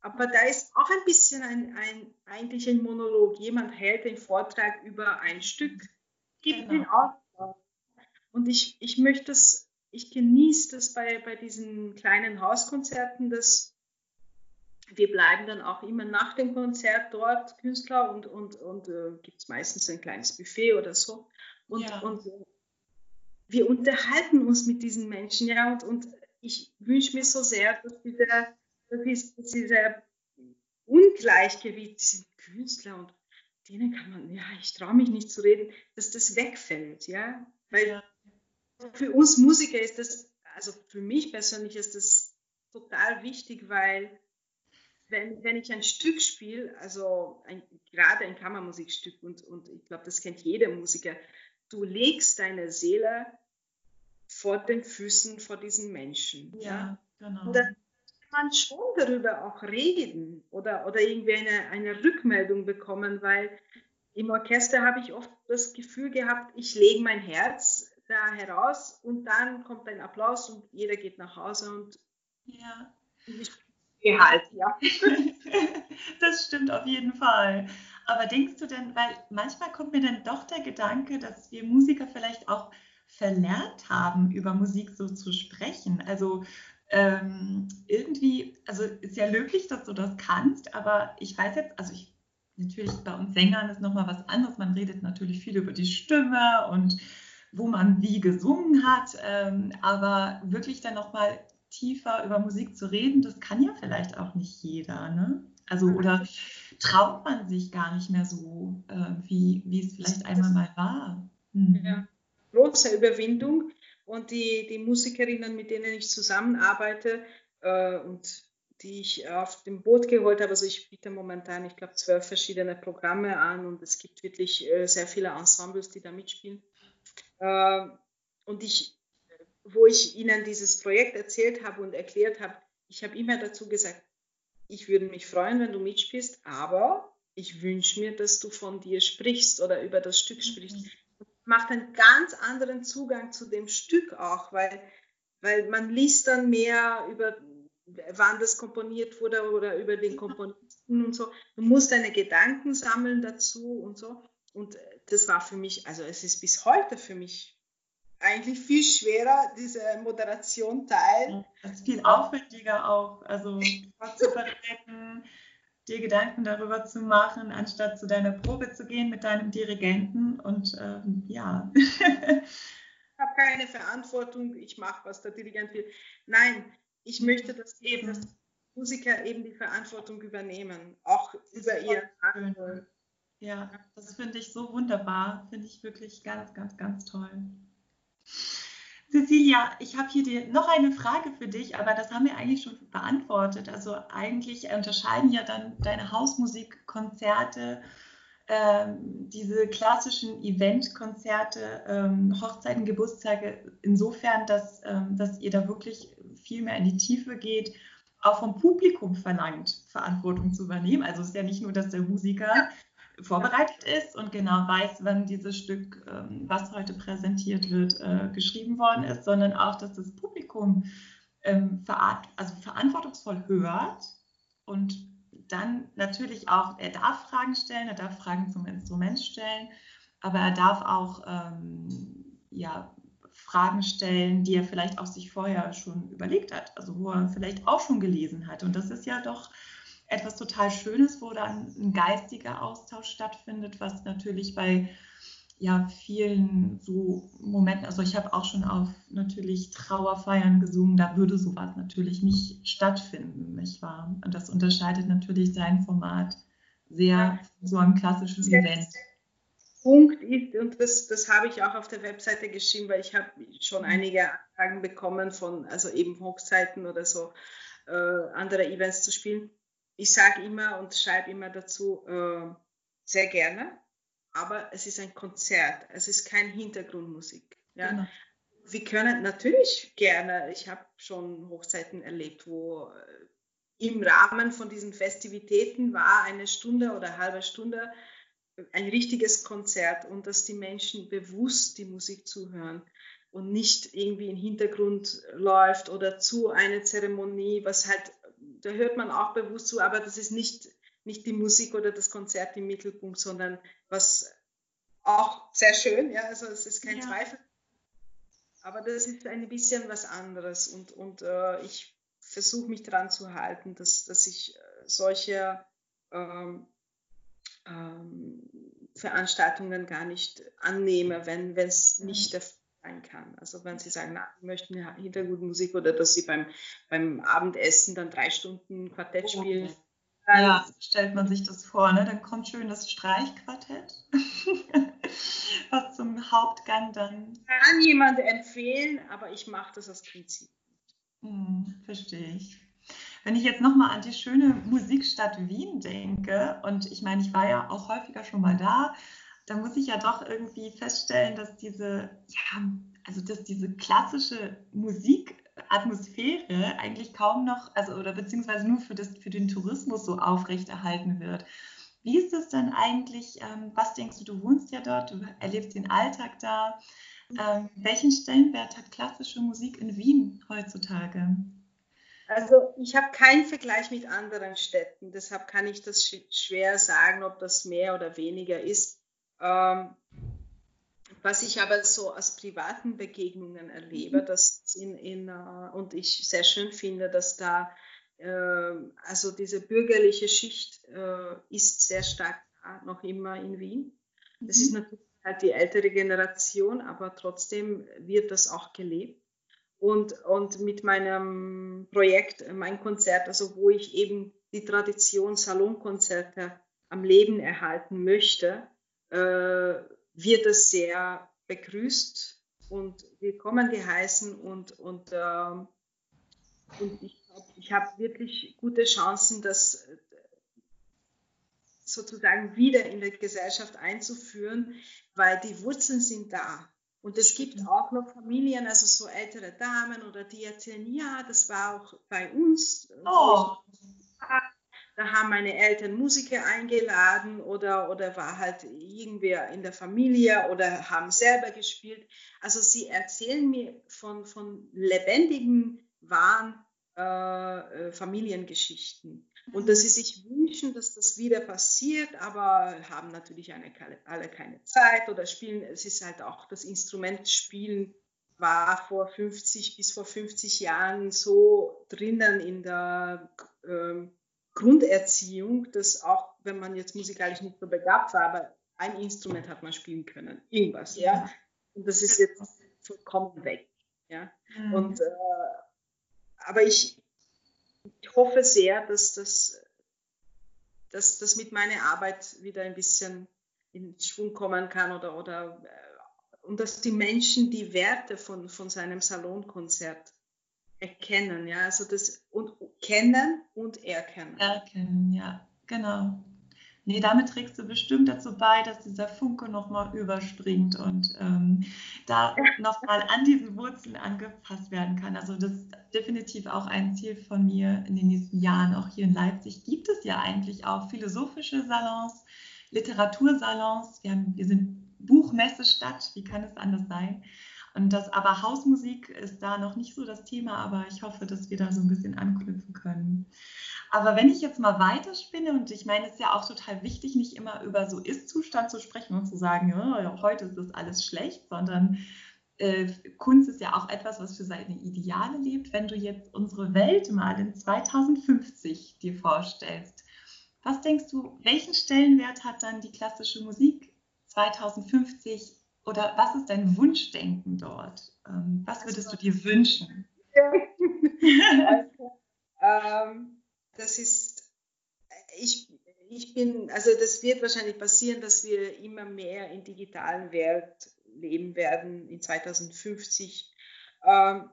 Aber da ist auch ein bisschen ein, ein, eigentlich ein Monolog. Jemand hält den Vortrag über ein Stück, gibt genau. den auch und ich, ich möchte es, ich genieße das bei, bei diesen kleinen Hauskonzerten, dass wir bleiben dann auch immer nach dem Konzert dort, Künstler, und, und, und äh, gibt es meistens ein kleines Buffet oder so. Und, ja. und wir unterhalten uns mit diesen Menschen, ja, und, und ich wünsche mir so sehr, dass diese, dass diese Ungleichgewicht, diese Künstler und denen kann man, ja, ich traue mich nicht zu reden, dass das wegfällt, ja. Weil ja für uns Musiker ist das, also für mich persönlich ist das total wichtig, weil wenn, wenn ich ein Stück spiele, also ein, gerade ein Kammermusikstück, und, und ich glaube, das kennt jeder Musiker, du legst deine Seele vor den Füßen vor diesen Menschen. Ja, ja? genau. Und dann kann man schon darüber auch reden oder, oder irgendwie eine, eine Rückmeldung bekommen, weil im Orchester habe ich oft das Gefühl gehabt, ich lege mein Herz da heraus und dann kommt ein Applaus und jeder geht nach Hause und ja. Gehalt, ja. das stimmt auf jeden Fall. Aber denkst du denn, weil manchmal kommt mir dann doch der Gedanke, dass wir Musiker vielleicht auch verlernt haben, über Musik so zu sprechen. Also ähm, irgendwie, also ist ja löblich, dass du das kannst, aber ich weiß jetzt, also ich natürlich bei uns Sängern ist nochmal was anderes. Man redet natürlich viel über die Stimme und wo man wie gesungen hat, ähm, aber wirklich dann nochmal tiefer über Musik zu reden, das kann ja vielleicht auch nicht jeder, ne? Also oder traut man sich gar nicht mehr so, äh, wie, wie es vielleicht einmal mal war. Mhm. Ja, große Überwindung. Und die, die Musikerinnen, mit denen ich zusammenarbeite äh, und die ich auf dem Boot geholt habe, also ich biete momentan, ich glaube, zwölf verschiedene Programme an und es gibt wirklich äh, sehr viele Ensembles, die da mitspielen. Ähm, und ich, wo ich Ihnen dieses Projekt erzählt habe und erklärt habe, ich habe immer dazu gesagt, ich würde mich freuen, wenn du mitspielst, aber ich wünsche mir, dass du von dir sprichst oder über das Stück sprichst. Mhm. Das macht einen ganz anderen Zugang zu dem Stück auch, weil, weil man liest dann mehr über, wann das komponiert wurde oder über den Komponisten und so. Du musst deine Gedanken sammeln dazu und so. Und das war für mich, also es ist bis heute für mich eigentlich viel schwerer, diese Moderation teilen. Das ist viel aufwendiger auch, also zu bereden, dir Gedanken darüber zu machen, anstatt zu deiner Probe zu gehen mit deinem Dirigenten und ähm, ja. ich habe keine Verantwortung, ich mache, was der Dirigent will. Nein, ich möchte, dass, eben. dass Musiker eben die Verantwortung übernehmen, auch über ihr. Ja, das finde ich so wunderbar, finde ich wirklich ganz, ganz, ganz toll. Cecilia, ich habe hier noch eine Frage für dich, aber das haben wir eigentlich schon beantwortet. Also eigentlich unterscheiden ja dann deine Hausmusikkonzerte, ähm, diese klassischen Eventkonzerte, ähm, Hochzeiten, Geburtstage, insofern, dass, ähm, dass ihr da wirklich viel mehr in die Tiefe geht, auch vom Publikum verlangt, Verantwortung zu übernehmen. Also es ist ja nicht nur, dass der Musiker vorbereitet ist und genau weiß, wann dieses Stück, ähm, was heute präsentiert wird, äh, geschrieben worden ist, sondern auch, dass das Publikum ähm, also verantwortungsvoll hört und dann natürlich auch, er darf Fragen stellen, er darf Fragen zum Instrument stellen, aber er darf auch ähm, ja, Fragen stellen, die er vielleicht auch sich vorher schon überlegt hat, also wo er vielleicht auch schon gelesen hat. Und das ist ja doch etwas total Schönes, wo dann ein geistiger Austausch stattfindet, was natürlich bei ja, vielen so Momenten, also ich habe auch schon auf natürlich Trauerfeiern gesungen, da würde sowas natürlich nicht stattfinden, nicht wahr? Und das unterscheidet natürlich sein Format sehr von so einem klassischen Event. Punkt ist, und das, das habe ich auch auf der Webseite geschrieben, weil ich habe schon einige Anfragen bekommen von, also eben Hochzeiten oder so, äh, andere Events zu spielen ich sage immer und schreibe immer dazu, äh, sehr gerne, aber es ist ein Konzert, es ist kein Hintergrundmusik. Ja? Genau. Wir können natürlich gerne, ich habe schon Hochzeiten erlebt, wo äh, im Rahmen von diesen Festivitäten war eine Stunde oder eine halbe Stunde ein richtiges Konzert und dass die Menschen bewusst die Musik zuhören und nicht irgendwie im Hintergrund läuft oder zu einer Zeremonie, was halt da hört man auch bewusst zu, aber das ist nicht, nicht die Musik oder das Konzert im Mittelpunkt, sondern was auch sehr schön, ja, also es ist kein ja. Zweifel. Aber das ist ein bisschen was anderes und, und äh, ich versuche mich daran zu halten, dass, dass ich äh, solche ähm, ähm, Veranstaltungen gar nicht annehme, wenn es nicht der sein kann. Also wenn Sie sagen, na, Sie möchten Hintergrundmusik oder dass Sie beim, beim Abendessen dann drei Stunden Quartett oh, spielen. Dann ja, stellt man sich das vor, ne? Dann kommt schön das Streichquartett, was zum Hauptgang dann. Kann jemand empfehlen, aber ich mache das als Prinzip. Hm, verstehe ich. Wenn ich jetzt nochmal an die schöne Musikstadt Wien denke, und ich meine, ich war ja auch häufiger schon mal da, da muss ich ja doch irgendwie feststellen, dass diese, ja, also dass diese klassische Musikatmosphäre eigentlich kaum noch, also oder beziehungsweise nur für, das, für den Tourismus so aufrechterhalten wird. Wie ist das denn eigentlich? Ähm, was denkst du, du wohnst ja dort, du erlebst den Alltag da. Ähm, welchen Stellenwert hat klassische Musik in Wien heutzutage? Also ich habe keinen Vergleich mit anderen Städten, deshalb kann ich das schwer sagen, ob das mehr oder weniger ist. Ähm, was ich aber so aus privaten Begegnungen erlebe, mhm. dass in, in, uh, und ich sehr schön finde, dass da äh, also diese bürgerliche Schicht äh, ist sehr stark da, noch immer in Wien. Das mhm. ist natürlich halt die ältere Generation, aber trotzdem wird das auch gelebt. Und, und mit meinem Projekt, mein Konzert, also wo ich eben die Tradition Salonkonzerte am Leben erhalten möchte, äh, wird es sehr begrüßt und willkommen geheißen und, und, äh, und ich, ich habe wirklich gute Chancen, das sozusagen wieder in der Gesellschaft einzuführen, weil die Wurzeln sind da. Und es gibt auch noch Familien, also so ältere Damen oder die erzählen, ja, das war auch bei uns. Oh. Da haben meine Eltern Musiker eingeladen oder, oder war halt irgendwer in der Familie oder haben selber gespielt. Also sie erzählen mir von, von lebendigen, wahren äh, äh Familiengeschichten. Und dass sie sich wünschen, dass das wieder passiert, aber haben natürlich eine, alle keine Zeit oder spielen. Es ist halt auch das Instrument spielen war vor 50 bis vor 50 Jahren so drinnen in der ähm, Grunderziehung, dass auch wenn man jetzt musikalisch nicht so begabt war, aber ein Instrument hat man spielen können, irgendwas, ja. Und das ist jetzt vollkommen weg, ja. Mhm. Und äh, aber ich, ich hoffe, sehr, dass das, dass das mit meiner Arbeit wieder ein bisschen in Schwung kommen kann oder, oder äh, und dass die Menschen die Werte von, von seinem Salonkonzert erkennen, ja, also das und kennen und erkennen. Erkennen, ja, genau. Nee, damit trägst du bestimmt dazu bei, dass dieser Funke nochmal überspringt und ähm, da nochmal an diesen Wurzeln angepasst werden kann. Also das ist definitiv auch ein Ziel von mir in den nächsten Jahren. Auch hier in Leipzig gibt es ja eigentlich auch philosophische Salons, Literatursalons. Wir, haben, wir sind Buchmessestadt, wie kann es anders sein? Und das aber Hausmusik ist da noch nicht so das Thema, aber ich hoffe, dass wir da so ein bisschen anknüpfen können. Aber wenn ich jetzt mal weiterspinne, und ich meine, es ist ja auch total wichtig, nicht immer über so Ist-Zustand zu sprechen und zu sagen, ja, heute ist das alles schlecht, sondern äh, Kunst ist ja auch etwas, was für seine Ideale lebt. Wenn du jetzt unsere Welt mal in 2050 dir vorstellst, was denkst du, welchen Stellenwert hat dann die klassische Musik 2050 oder was ist dein Wunschdenken dort? Ähm, was würdest du dir wünschen? also, ähm, das ist, ich, ich bin, also das wird wahrscheinlich passieren, dass wir immer mehr in digitalen Welt leben werden in 2050. Ähm,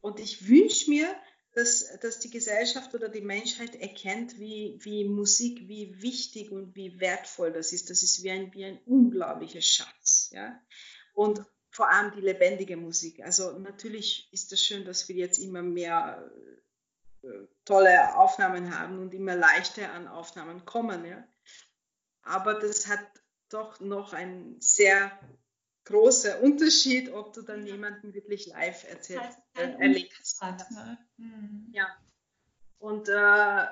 und ich wünsche mir, dass, dass die Gesellschaft oder die Menschheit erkennt, wie, wie Musik, wie wichtig und wie wertvoll das ist. Das ist wie ein, wie ein unglaublicher Schatz. Ja? Und vor allem die lebendige Musik. Also natürlich ist es schön, dass wir jetzt immer mehr tolle Aufnahmen haben und immer leichter an Aufnahmen kommen. Ja. Aber das hat doch noch einen sehr großen Unterschied, ob du dann jemanden wirklich live erzählst, das heißt, äh, erlebst. Hat, ne? mhm. Ja. Und äh,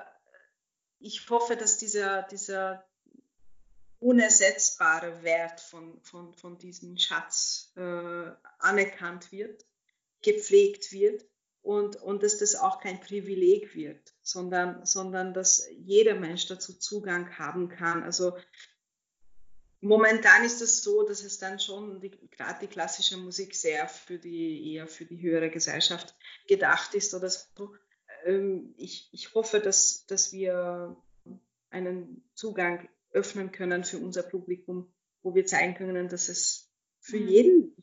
ich hoffe, dass dieser, dieser unersetzbare Wert von, von, von diesem Schatz äh, anerkannt wird, gepflegt wird und, und dass das auch kein Privileg wird, sondern, sondern dass jeder Mensch dazu Zugang haben kann. Also momentan ist es so, dass es dann schon gerade die klassische Musik sehr für die eher für die höhere Gesellschaft gedacht ist oder so. Ähm, ich, ich hoffe, dass, dass wir einen Zugang öffnen können für unser Publikum, wo wir zeigen können, dass es für mhm. jeden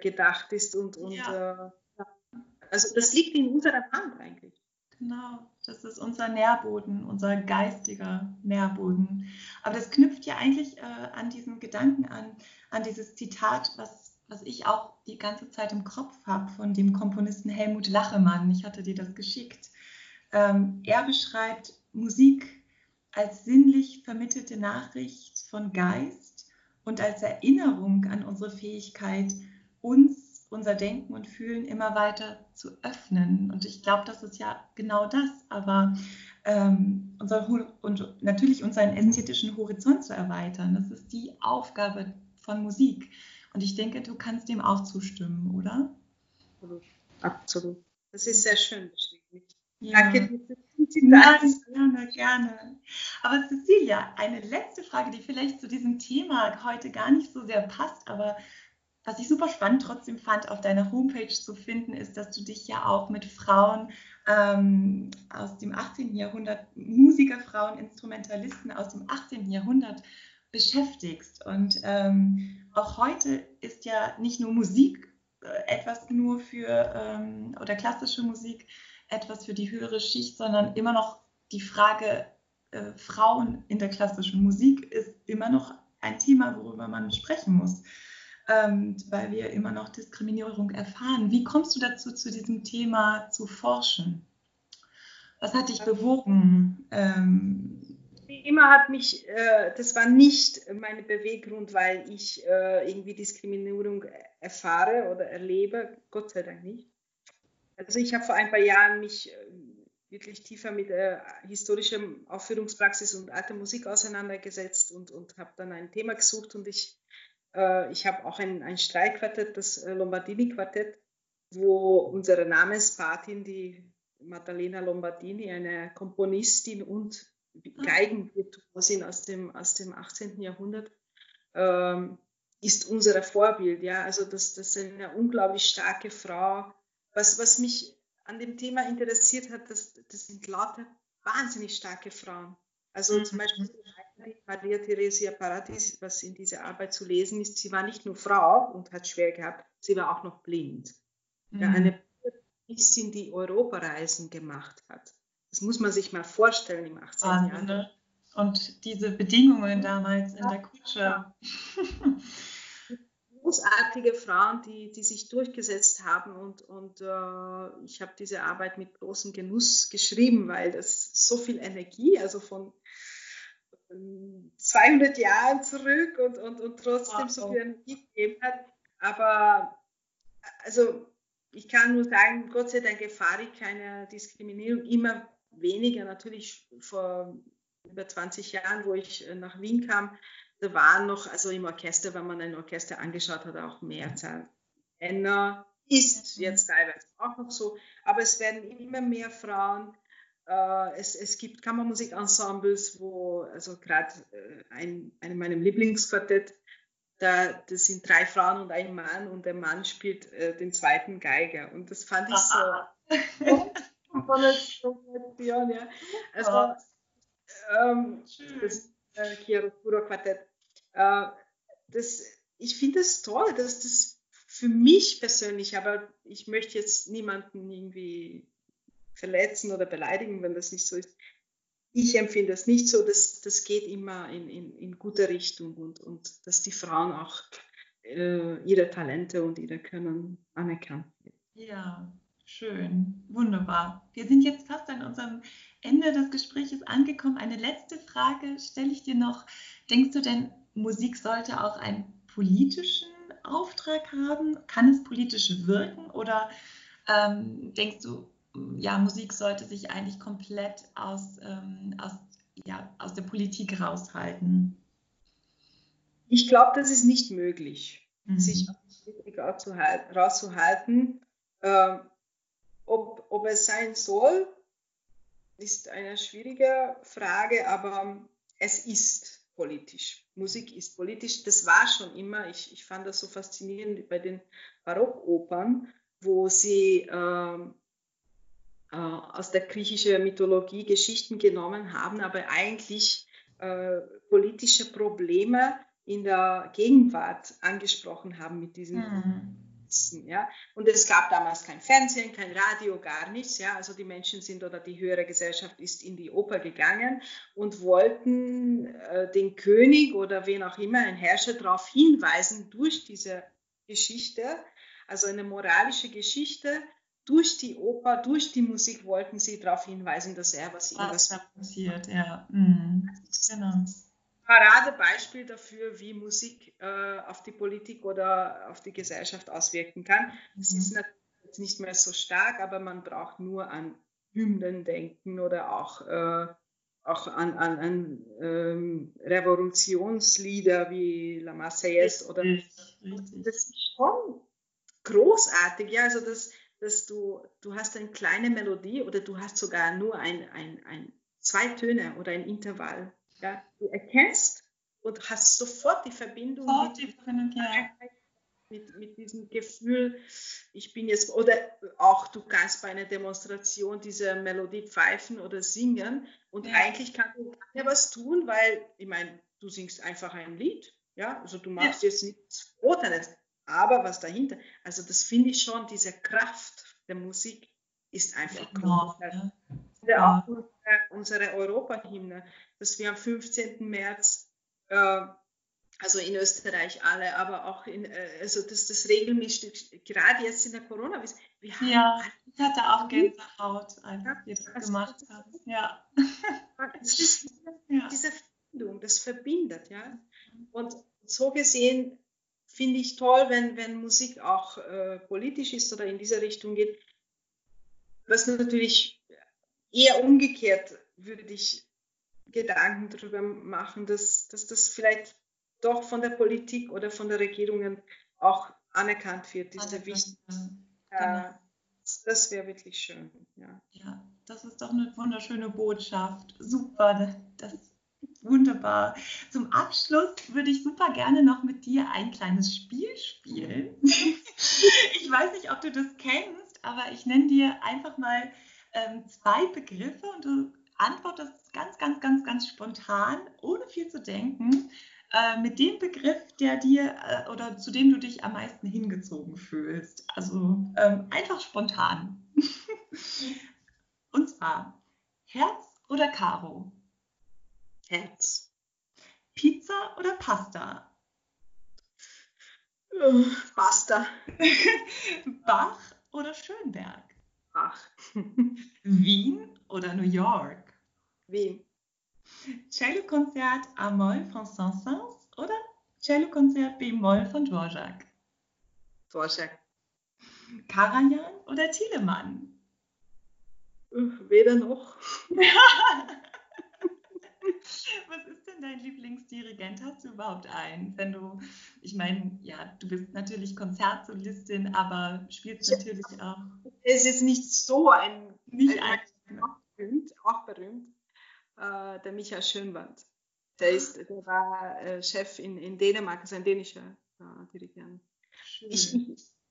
gedacht ist und, und ja. äh, also das liegt in unserer Hand eigentlich. Genau, das ist unser Nährboden, unser geistiger Nährboden. Aber das knüpft ja eigentlich äh, an diesen Gedanken an, an dieses Zitat, was, was ich auch die ganze Zeit im Kopf habe von dem Komponisten Helmut Lachemann. Ich hatte dir das geschickt. Ähm, er beschreibt Musik als sinnlich vermittelte Nachricht von Geist und als Erinnerung an unsere Fähigkeit, uns unser Denken und Fühlen immer weiter zu öffnen. Und ich glaube, das ist ja genau das, aber ähm, unser, und natürlich unseren ästhetischen Horizont zu erweitern. Das ist die Aufgabe von Musik. Und ich denke, du kannst dem auch zustimmen, oder? Absolut. Das ist sehr schön. Ja. Danke Ja, gerne, gerne. Aber Cecilia, eine letzte Frage, die vielleicht zu diesem Thema heute gar nicht so sehr passt, aber was ich super spannend trotzdem fand, auf deiner Homepage zu finden, ist, dass du dich ja auch mit Frauen ähm, aus dem 18. Jahrhundert, Musikerfrauen, Instrumentalisten aus dem 18. Jahrhundert beschäftigst. Und ähm, auch heute ist ja nicht nur Musik äh, etwas nur für, ähm, oder klassische Musik etwas für die höhere Schicht, sondern immer noch die Frage, äh, Frauen in der klassischen Musik ist immer noch ein Thema, worüber man sprechen muss ähm, weil wir immer noch Diskriminierung erfahren. Wie kommst du dazu, zu diesem Thema zu forschen? Was hat dich bewogen? Ähm, immer hat mich, äh, das war nicht mein Beweggrund, weil ich äh, irgendwie Diskriminierung erfahre oder erlebe, Gott sei Dank nicht. Also ich habe vor ein paar Jahren mich äh, wirklich tiefer mit äh, historischer Aufführungspraxis und alter Musik auseinandergesetzt und, und habe dann ein Thema gesucht und ich äh, ich habe auch ein, ein Streikquartett, das äh, Lombardini-Quartett, wo unsere Namenspatin, die Maddalena Lombardini, eine Komponistin und ah. Geigenvirtuosin aus dem, aus dem 18. Jahrhundert, ähm, ist unser Vorbild. Ja? Also das, das ist eine unglaublich starke Frau. Was, was mich an dem Thema interessiert hat, das, das sind lauter wahnsinnig starke Frauen. Also mhm. zum Beispiel Maria Theresia Paradis, was in dieser Arbeit zu lesen ist, sie war nicht nur Frau und hat schwer gehabt, sie war auch noch blind. Mhm. Ja, eine Buddhistin, die Europareisen gemacht hat. Das muss man sich mal vorstellen im 18. Jahrhundert. Ne? Und diese Bedingungen damals in der Kutsche. Großartige Frauen, die, die sich durchgesetzt haben und, und äh, ich habe diese Arbeit mit großem Genuss geschrieben, weil das so viel Energie, also von 200 Jahren zurück und, und, und trotzdem so viel Energie gegeben hat. Aber also ich kann nur sagen, Gott sei Dank erfahre ich keine Diskriminierung, immer weniger. Natürlich vor über 20 Jahren, wo ich äh, nach Wien kam, da waren noch, also im Orchester, wenn man ein Orchester angeschaut hat, auch Mehrzahl Männer. Ist jetzt teilweise auch noch so, aber es werden immer mehr Frauen. Äh, es, es gibt Kammermusikensembles, wo, also gerade äh, ein, einem meinem Lieblingsquartett, da, das sind drei Frauen und ein Mann und der Mann spielt äh, den zweiten Geiger. Und das fand ich so. von der Kombination, ja. Also, ähm, das äh, Chiaroscuro Quartett. Äh, das, ich finde das toll, dass das für mich persönlich, aber ich möchte jetzt niemanden irgendwie verletzen oder beleidigen, wenn das nicht so ist. Ich empfinde es nicht so, dass das geht immer in, in, in gute Richtung und, und dass die Frauen auch äh, ihre Talente und ihre Können anerkannt werden. Ja, Schön, wunderbar. Wir sind jetzt fast an unserem Ende des Gesprächs angekommen. Eine letzte Frage stelle ich dir noch. Denkst du denn, Musik sollte auch einen politischen Auftrag haben? Kann es politisch wirken? Oder ähm, denkst du, ja, Musik sollte sich eigentlich komplett aus, ähm, aus, ja, aus der Politik raushalten? Ich glaube, das ist nicht möglich, mhm. sich aus der Politik rauszuhalten. Ähm, ob, ob es sein soll, ist eine schwierige Frage, aber es ist politisch. Musik ist politisch. Das war schon immer. Ich, ich fand das so faszinierend bei den Barockopern, wo sie äh, äh, aus der griechischen Mythologie Geschichten genommen haben, aber eigentlich äh, politische Probleme in der Gegenwart angesprochen haben mit diesen mhm sitzen. Ja? Und es gab damals kein Fernsehen, kein Radio, gar nichts. Ja? Also die Menschen sind oder die höhere Gesellschaft ist in die Oper gegangen und wollten äh, den König oder wen auch immer, einen Herrscher darauf hinweisen durch diese Geschichte, also eine moralische Geschichte, durch die Oper, durch die Musik wollten sie darauf hinweisen, dass er was, was da passiert. Ja, mhm. genau. Paradebeispiel dafür, wie Musik äh, auf die Politik oder auf die Gesellschaft auswirken kann. Es mhm. ist natürlich nicht mehr so stark, aber man braucht nur an Hymnen denken oder auch, äh, auch an, an, an ähm, Revolutionslieder wie La Marseillaise oder das ist schon großartig, ja, also dass, dass du, du hast eine kleine Melodie oder du hast sogar nur ein, ein, ein zwei Töne oder ein Intervall ja, du erkennst und hast sofort die Verbindung, sofort die Verbindung ja. mit, mit diesem Gefühl, ich bin jetzt, oder auch du kannst bei einer Demonstration diese Melodie pfeifen oder singen und ja. eigentlich kann du ja was tun, weil, ich meine, du singst einfach ein Lied, ja, also du machst ja. jetzt nichts Verbotenes, aber was dahinter, also das finde ich schon, diese Kraft der Musik ist einfach. Ja. Ja. Auch unsere, unsere Europahymne, dass wir am 15. März, äh, also in Österreich alle, aber auch in, äh, also dass das regelmäßig, gerade jetzt in der Corona, wir haben ja, ich hatte auch Gänsehaut, als ja, das gemacht haben. Ja. Das ist ja. diese Verbindung, das verbindet, ja. Und so gesehen finde ich toll, wenn, wenn Musik auch äh, politisch ist oder in diese Richtung geht. Was natürlich eher umgekehrt würde ich Gedanken darüber machen, dass, dass das vielleicht doch von der Politik oder von der Regierung auch anerkannt wird, diese wichtige. Äh, genau. das wäre wirklich schön. Ja. ja, das ist doch eine wunderschöne Botschaft. Super, das ist wunderbar. Zum Abschluss würde ich super gerne noch mit dir ein kleines Spiel spielen. ich weiß nicht, ob du das kennst, aber ich nenne dir einfach mal ähm, zwei Begriffe und du antwortest ganz, ganz, ganz, ganz spontan, ohne viel zu denken, äh, mit dem Begriff, der dir äh, oder zu dem du dich am meisten hingezogen fühlst. Also ähm, einfach spontan. Und zwar Herz oder Karo? Herz. Pizza oder Pasta? Pasta. Bach oder Schönberg? Bach. Wien oder New York? Wien. Cello-Konzert A-Moll von Saint-Saëns oder Cello-Konzert B-Moll von Dvorak? Dvorak. Karajan oder Thielemann? Weder noch. Was ist denn dein Lieblingsdirigent? Hast du überhaupt einen? Wenn du, ich meine, ja, du bist natürlich Konzertsolistin, aber spielst natürlich auch. Es ist nicht so ein. Nicht ein. ein auch berühmt, auch berühmt. Äh, der Michael Schönwand. Der, ist, der war äh, Chef in, in Dänemark, also ein dänischer äh, Dirigent. Ich,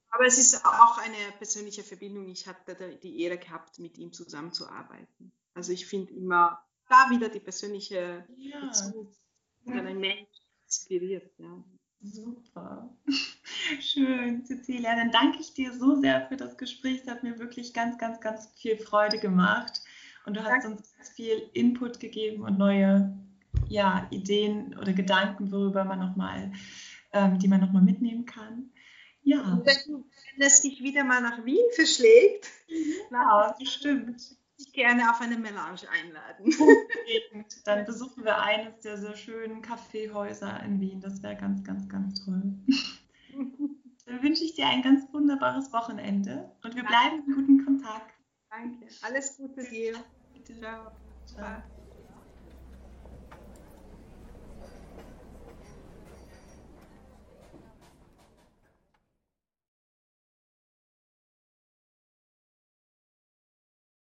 aber es ist auch eine persönliche Verbindung. Ich hatte die Ehre gehabt, mit ihm zusammenzuarbeiten. Also ich finde immer da wieder die persönliche ja. Beziehung, wenn ein Mensch inspiriert. Ja. Super. Schön, Cecilia. Dann danke ich dir so sehr für das Gespräch. Es hat mir wirklich ganz, ganz, ganz viel Freude gemacht. Und du hast uns ganz viel Input gegeben und neue ja, Ideen oder Gedanken, worüber man noch mal, ähm, die man nochmal mitnehmen kann. Ja. Wenn, wenn es dich wieder mal nach Wien verschlägt, ja, bestimmt dich gerne auf eine Melange einladen. Dann besuchen wir eines der sehr schönen Kaffeehäuser in Wien. Das wäre ganz, ganz, ganz toll. Dann wünsche ich dir ein ganz wunderbares Wochenende und wir bleiben in guten Kontakt. Danke. Alles Gute dir. Ciao. Ciao.